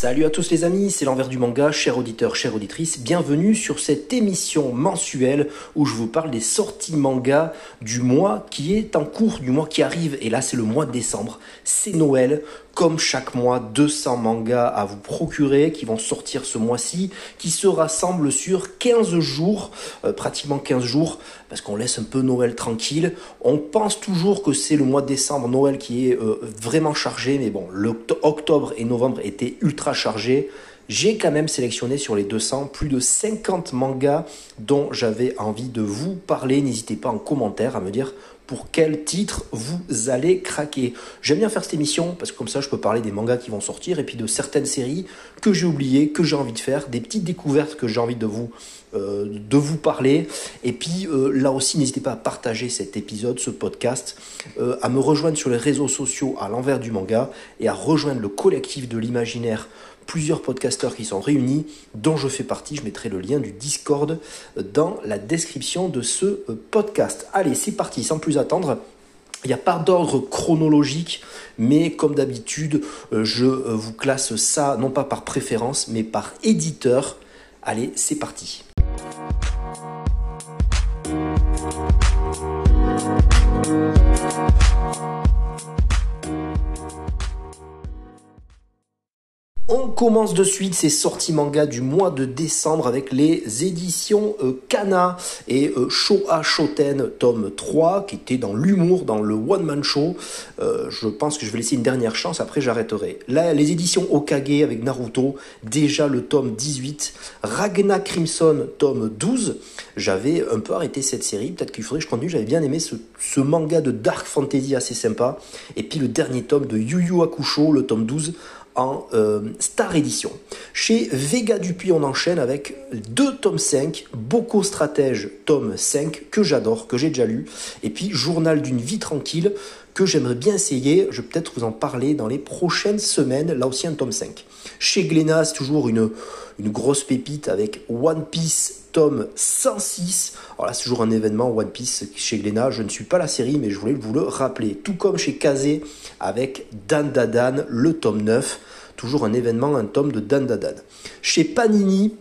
Salut à tous les amis, c'est l'envers du manga, chers auditeurs, chères auditrices, bienvenue sur cette émission mensuelle où je vous parle des sorties manga du mois qui est en cours, du mois qui arrive, et là c'est le mois de décembre, c'est Noël, comme chaque mois, 200 mangas à vous procurer qui vont sortir ce mois-ci, qui se rassemblent sur 15 jours, euh, pratiquement 15 jours, parce qu'on laisse un peu Noël tranquille. On pense toujours que c'est le mois de décembre, Noël, qui est euh, vraiment chargé, mais bon, octobre et novembre étaient ultra chargés. J'ai quand même sélectionné sur les 200 plus de 50 mangas dont j'avais envie de vous parler. N'hésitez pas en commentaire à me dire pour quel titre vous allez craquer. J'aime bien faire cette émission parce que comme ça je peux parler des mangas qui vont sortir et puis de certaines séries que j'ai oubliées, que j'ai envie de faire, des petites découvertes que j'ai envie de vous, euh, de vous parler. Et puis euh, là aussi n'hésitez pas à partager cet épisode, ce podcast, euh, à me rejoindre sur les réseaux sociaux à l'envers du manga et à rejoindre le collectif de l'imaginaire plusieurs podcasteurs qui sont réunis, dont je fais partie. Je mettrai le lien du Discord dans la description de ce euh, podcast. Allez, c'est parti, sans plus attendre. Il n'y a pas d'ordre chronologique, mais comme d'habitude, euh, je euh, vous classe ça non pas par préférence, mais par éditeur. Allez, c'est parti. On commence de suite ces sorties manga du mois de décembre avec les éditions euh, Kana et euh, Showa Shoten tome 3 qui était dans l'humour, dans le one man show. Euh, je pense que je vais laisser une dernière chance, après j'arrêterai. Là, les éditions Okage avec Naruto, déjà le tome 18. Ragna Crimson tome 12. J'avais un peu arrêté cette série, peut-être qu'il faudrait que je continue, j'avais bien aimé ce, ce, manga de dark fantasy assez sympa. Et puis le dernier tome de Yu Yu Hakusho, le tome 12 euh, Star Edition. Chez Vega Dupuis, on enchaîne avec deux tomes 5, Boko Stratège, tome 5, que j'adore, que j'ai déjà lu, et puis Journal d'une vie tranquille, j'aimerais bien essayer. Je vais peut-être vous en parler dans les prochaines semaines, là aussi un tome 5. Chez Glénat, c'est toujours une, grosse pépite avec One Piece tome 106. Alors là, c'est toujours un événement One Piece chez Glénat. Je ne suis pas la série, mais je voulais vous le rappeler. Tout comme chez Kazé avec Dan Dadan, le tome 9 toujours un événement, un tome de Dan Dan. Chez Panini,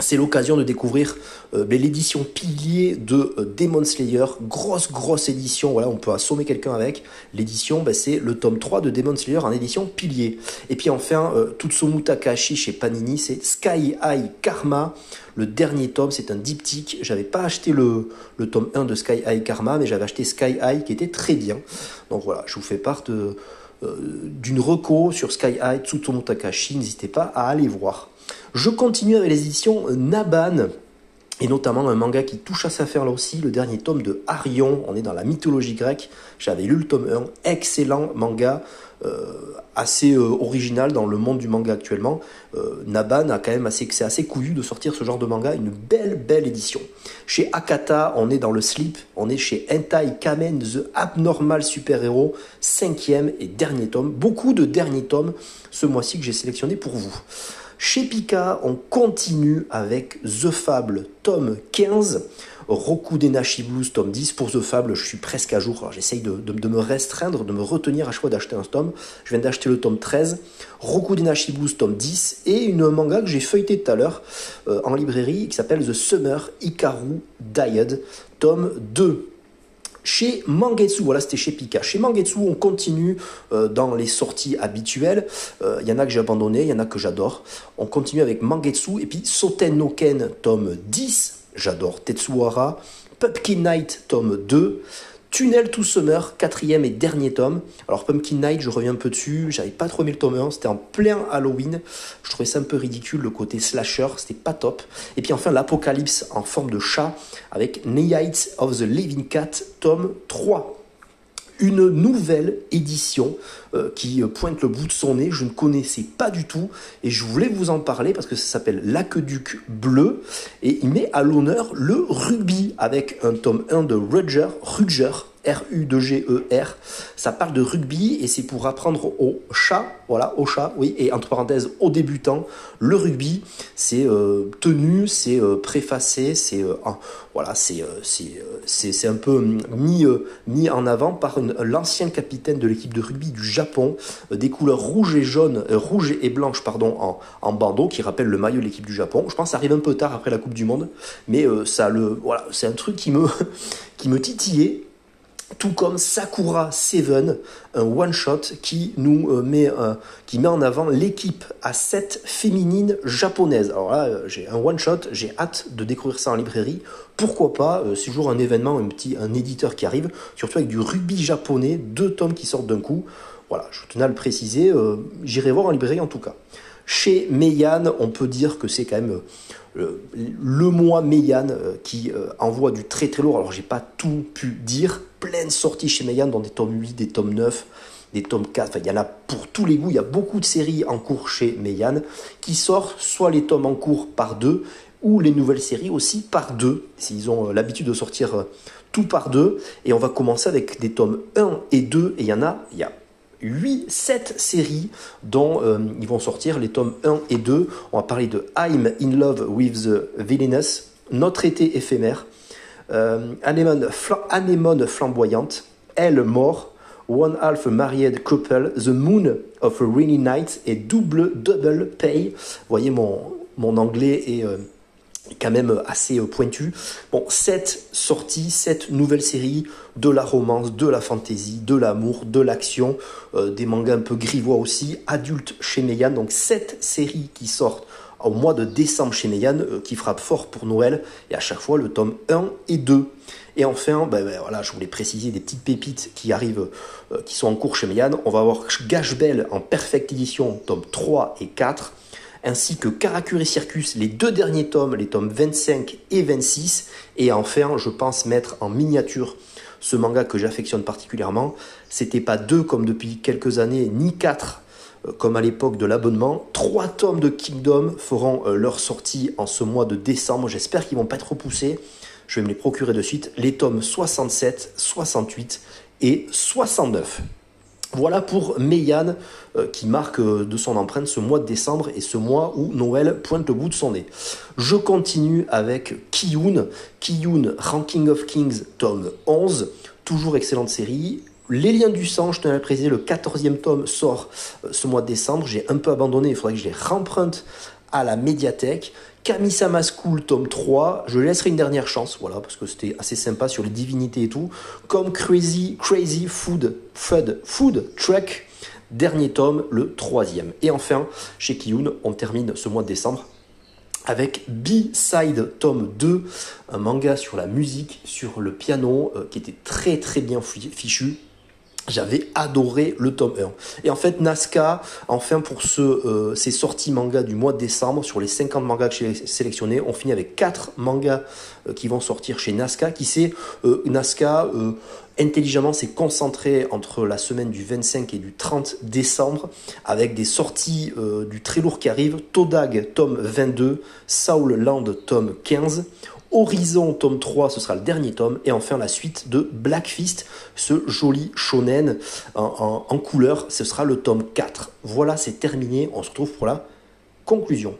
c'est l'occasion de découvrir euh, ben, l'édition pilier de euh, Demon Slayer, grosse grosse édition, voilà, on peut assommer quelqu'un avec. L'édition, ben, c'est le tome 3 de Demon Slayer en édition pilier. Et puis enfin, euh, Tutsumu Takashi chez Panini, c'est Sky High Karma. Le dernier tome, c'est un diptyque. J'avais pas acheté le, le tome 1 de Sky High Karma, mais j'avais acheté Sky High qui était très bien. Donc voilà, je vous fais part de d'une reco sur Sky High, Tsutomu Takashi, n'hésitez pas à aller voir. Je continue avec les éditions Naban, et notamment un manga qui touche à sa faire là aussi, le dernier tome de Arion, on est dans la mythologie grecque, j'avais lu le tome 1, excellent manga, euh, assez euh, original dans le monde du manga actuellement. Euh, Naban a quand même assez, c'est assez couillu de sortir ce genre de manga, une belle belle édition. Chez Akata, on est dans le slip, on est chez Entai Kamen The Abnormal Super Hero, cinquième et dernier tome. Beaucoup de derniers tomes ce mois-ci que j'ai sélectionné pour vous. Chez Pika, on continue avec The Fable, tome 15. Roku Denashi Blues, tome 10. Pour The Fable, je suis presque à jour. J'essaye de, me restreindre, de me retenir à choix d'acheter un tome. Je viens d'acheter le tome 13. Roku Denashi Blues, tome 10. Et une manga que j'ai feuilleté tout à l'heure euh, en librairie qui s'appelle The Summer Ikaru Died, tome 2. Chez Mangetsu, voilà, c'était chez Pika. Chez Mangetsu, on continue euh, dans les sorties habituelles. Il euh, y en a que j'ai abandonné, il y en a que j'adore. On continue avec Mangetsu et puis Soten no Ken, tome 10. J'adore Tetsuhara. Pumpkin Night, tome 2. Tunnel to Summer, quatrième et dernier tome. Alors Pumpkin Night, je reviens un peu dessus, j'avais pas trop aimé le tome 1, c'était en plein Halloween, je trouvais ça un peu ridicule, le côté slasher, c'était pas top. Et puis enfin l'Apocalypse en forme de chat avec Nights of the Living Cat, tome 3 une nouvelle édition euh, qui euh, pointe le bout de son nez. Je ne connaissais pas du tout et je voulais vous en parler parce que ça s'appelle L'Aqueduc Bleu et il met à l'honneur le rugby avec un tome 1 de Roger, Ruger R-U-2-G-E-R. Ça parle de rugby et c'est pour apprendre aux chats, voilà, aux chats, oui, et entre parenthèses, aux débutants, le rugby, c'est euh, tenu, c'est euh, préfacé, c'est euh, voilà, un peu hum, mis, mis en avant par l'ancien capitaine de l'équipe de rugby du Japon, des couleurs rouge et jaune, rouge et blanche, pardon, en, bandeau qui rappelle le maillot de l'équipe du Japon. Je pense que ça arrive un peu tard après la Coupe du Monde, mais ça voilà, c'est un truc qui me qui me titillait tout comme Sakura Seven, un one-shot qui nous euh, met, euh, qui met en avant l'équipe à 7 féminine japonaise. Alors là, euh, j'ai un one-shot, j'ai hâte de découvrir ça en librairie. Pourquoi pas, c'est toujours un événement, un petit un éditeur qui arrive, surtout avec du rugby japonais, deux tomes qui sortent d'un coup. Voilà, je tenais à le préciser, j'irai voir en librairie en tout cas. Chez Meian, on peut dire que c'est quand même euh, le, mois Meian euh, qui euh, envoie du très très lourd. Alors j'ai pas tout pu dire, pleine sortie chez Meian dans des tomes 8, des tomes 9, des tomes 4. Enfin, il y en a pour tous les goûts. Il y a beaucoup de séries en cours chez Meian qui sortent soit les tomes en cours par deux ou les nouvelles séries aussi par deux. S'ils ont l'habitude de sortir tout par deux. Et on va commencer avec des tomes 1 et 2. Et il y en a, il y a 8, 7 séries dont euh, ils vont sortir les tomes 1 et 2. On va parler de I'm in love with the villainous, Notre été éphémère, euh, Anémone flamboyante, Elle mort, One Half Married Couple, The Moon of a Rainy Night et Double Double Pay. Vous voyez, mon, mon anglais est euh, quand même assez euh, pointu. Bon, sept sorties, sept nouvelles séries, de la romance, de la fantasy, de l'amour, de l'action, euh, des mangas un peu grivois aussi, adultes chez Meian. Donc sept séries qui sortent au mois de décembre chez Meian, euh, qui frappent fort pour Noël, et à chaque fois le tome 1 et 2. Et enfin, ben, ben, voilà, je voulais préciser des petites pépites qui arrivent, qui sont en cours chez Meian. On va avoir Gash Bell en Perfect Edition, tome 3 et 4 ainsi que Karakuri Circus, les deux derniers tomes, les tomes 25 et 26. Et enfin, je pense mettre en miniature ce manga que j'affectionne particulièrement. C'était pas deux comme depuis quelques années, ni quatre euh, comme à l'époque de l'abonnement. Trois tomes de Kingdom feront euh, leur sortie en ce mois de décembre. J'espère qu'ils vont pas être repoussés. Je vais me les procurer de suite. Les tomes 67, 68 et 69. Voilà pour Meian euh, qui marque euh, de son empreinte ce mois de décembre et ce mois où Noël pointe le bout de son nez. Je continue avec Kiyun, Kiyun Ranking of Kings tome 11, toujours excellente série. Les liens du sang, je tenais à le préciser, le 14e tome sort euh, ce mois de décembre. J'ai un peu abandonné, il faudrait que je les remprunte à la médiathèque. Kamisama School tome 3, je laisserai une dernière chance, voilà, parce que c'était assez sympa sur les divinités et tout. Comme Crazy, Crazy Food, Food, Food Truck, dernier tome, le troisième. Et enfin, chez Kiyun, on termine ce mois de décembre avec B-Side tome 2, un manga sur la musique, sur le piano, euh, qui était très très bien fi- fichu. J'avais adoré le tome 1. Et en fait, Nazca, enfin pour ce, euh, ces sorties manga du mois de décembre, sur les 50 mangas que j'ai sélectionnés, on finit avec 4 mangas euh, qui vont sortir chez Nazca, qui sait, euh, Nazca euh, intelligemment s'est concentré entre la semaine du 25 et du 30 décembre, avec des sorties euh, du très lourd qui arrivent, Todag tome 22, Soul Land tome 15, Horizon tome 3, ce sera le dernier tome, et enfin la suite de Black Fist, ce joli shonen en, en- en couleur, ce sera le tome 4. Voilà, c'est terminé, on se retrouve pour la conclusion.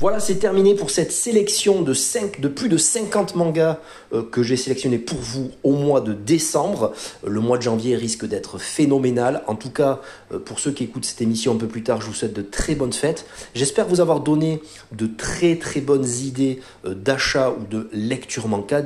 Voilà, c'est terminé pour cette sélection de, 5, de plus de 50 mangas euh, que j'ai sélectionnés pour vous au mois de décembre. Euh, Le mois de janvier risque d'être phénoménal. En tout cas, euh, pour ceux qui écoutent cette émission un peu plus tard, je vous souhaite de très bonnes fêtes. J'espère vous avoir donné de très très bonnes idées d'achat ou de lecture manga.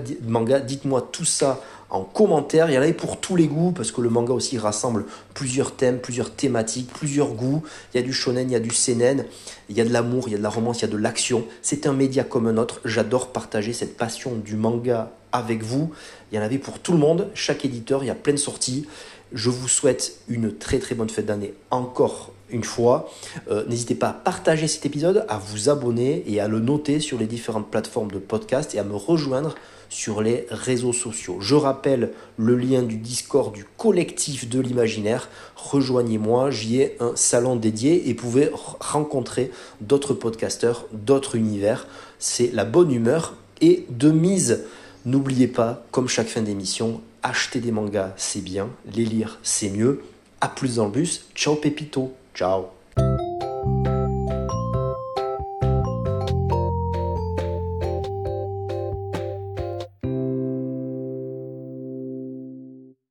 Dites-moi tout ça en commentaire. Il y en avait pour tous les goûts parce que le manga aussi rassemble plusieurs thèmes, plusieurs thématiques, plusieurs goûts. Il y a du shonen, il y a du seinen, il y a de l'amour, il y a de la romance, il y a de l'action. C'est un média comme un autre. J'adore partager cette passion du manga avec vous. Il y en avait pour tout le monde. Chaque éditeur, il y a plein de sorties. Je vous souhaite une très très bonne fête d'année encore une fois. Euh, N'hésitez pas à partager cet épisode, à vous abonner et à le noter sur les différentes plateformes de podcast et à me rejoindre sur les réseaux sociaux. Je rappelle le lien du Discord du collectif de l'imaginaire. Rejoignez-moi, j'y ai un salon dédié et pouvez rencontrer d'autres podcasteurs, d'autres univers. C'est la bonne humeur et de mise. N'oubliez pas, comme chaque fin d'émission, acheter des mangas c'est bien, les lire c'est mieux. A plus dans le bus. Ciao Pépito. Ciao.